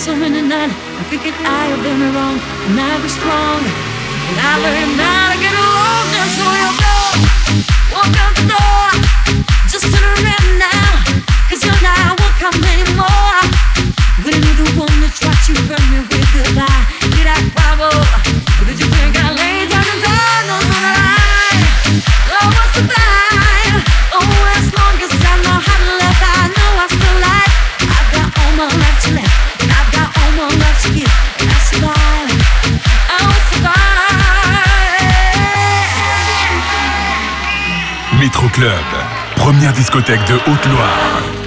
so many nights. I figured I had done it wrong And I was strong And I learned how to get along Just so you know Walk out the door Just turn around now. Cause you're not welcome anymore. When you're the one that tried to burn me with a lie Did I crumble? Electro Club, première discothèque de Haute-Loire.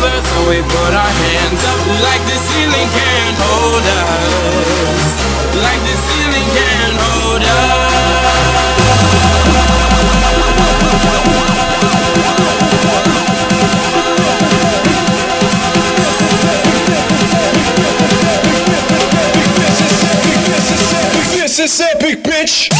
over, so we put our hands up like the ceiling can't hold us. Like the ceiling can't hold us. Mississippi, bitch!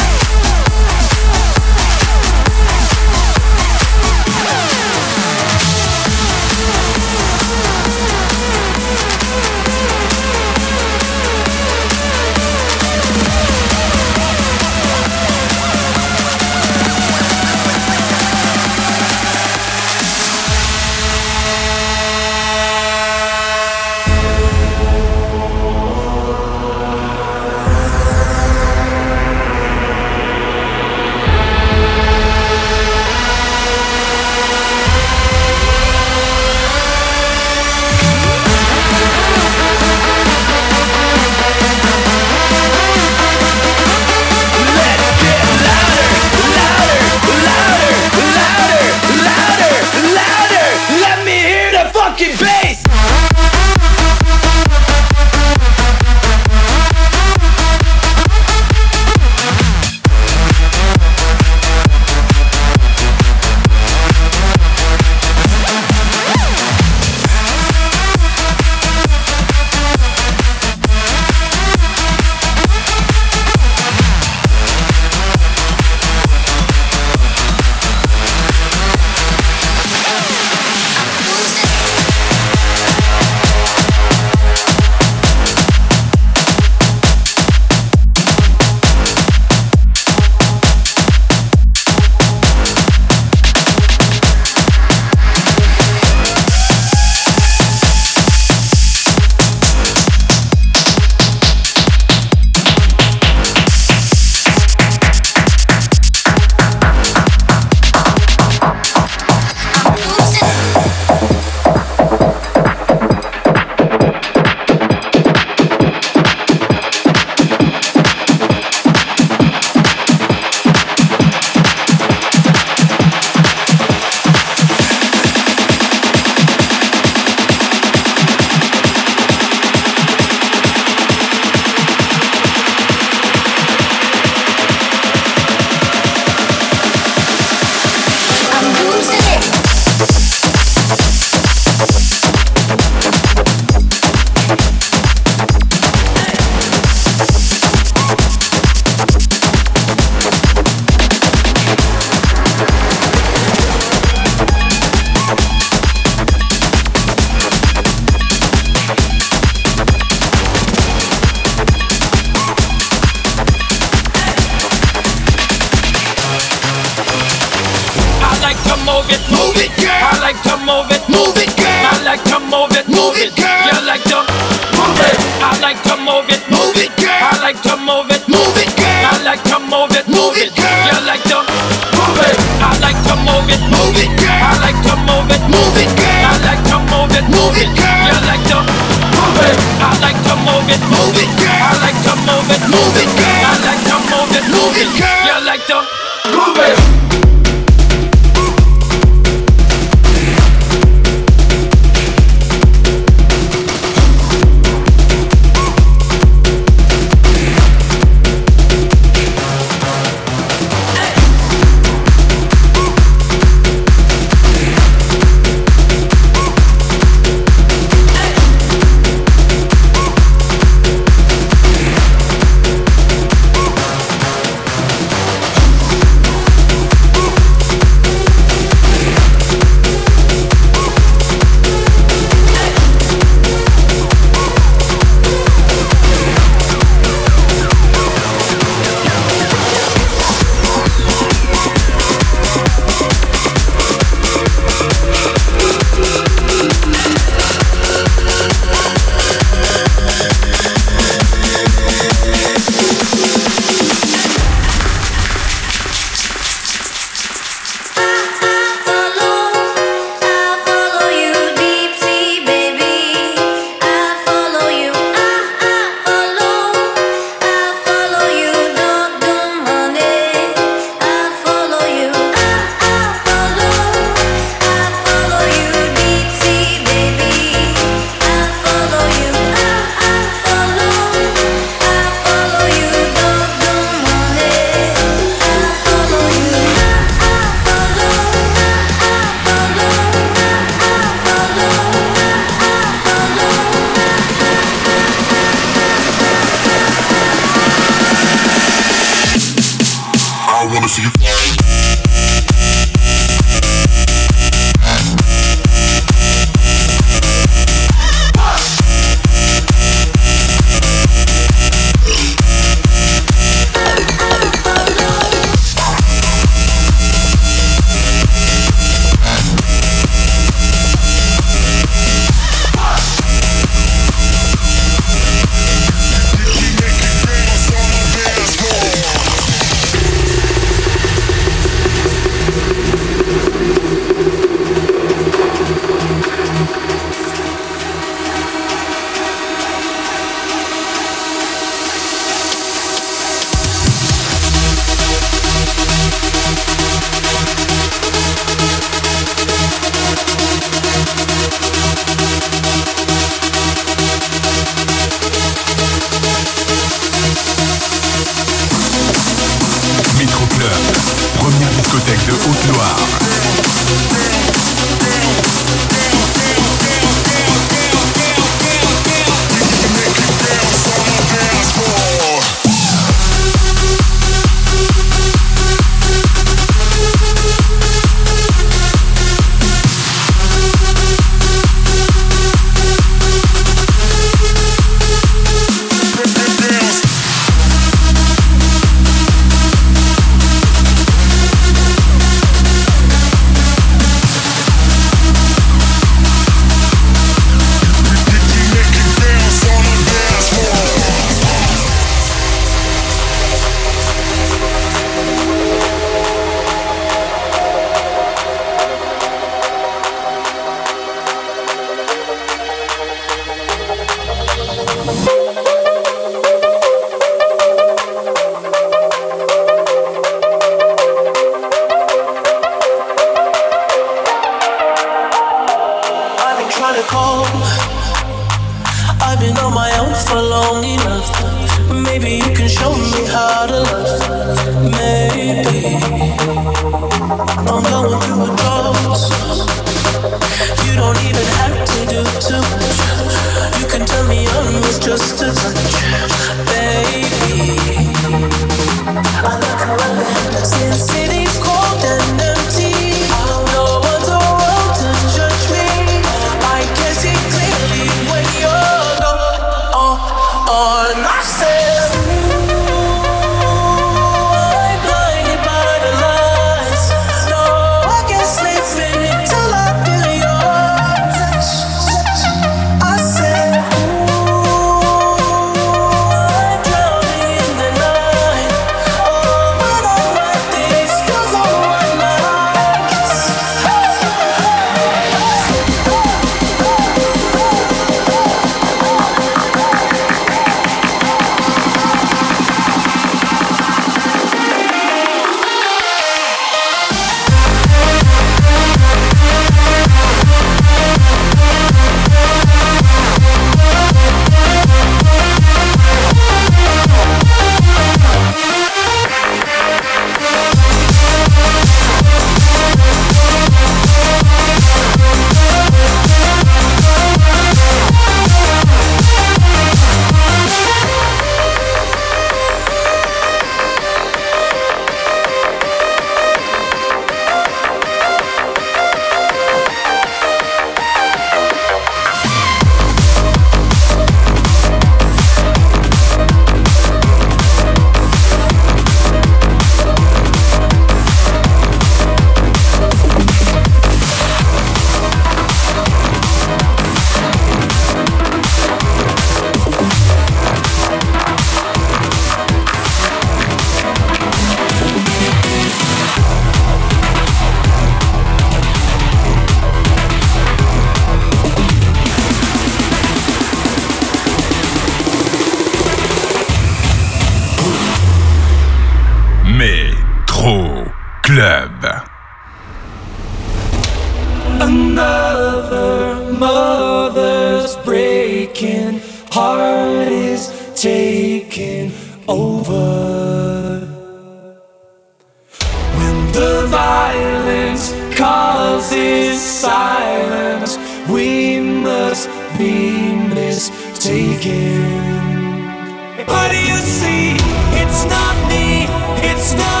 mistaken. But you see, it's not me, it's not.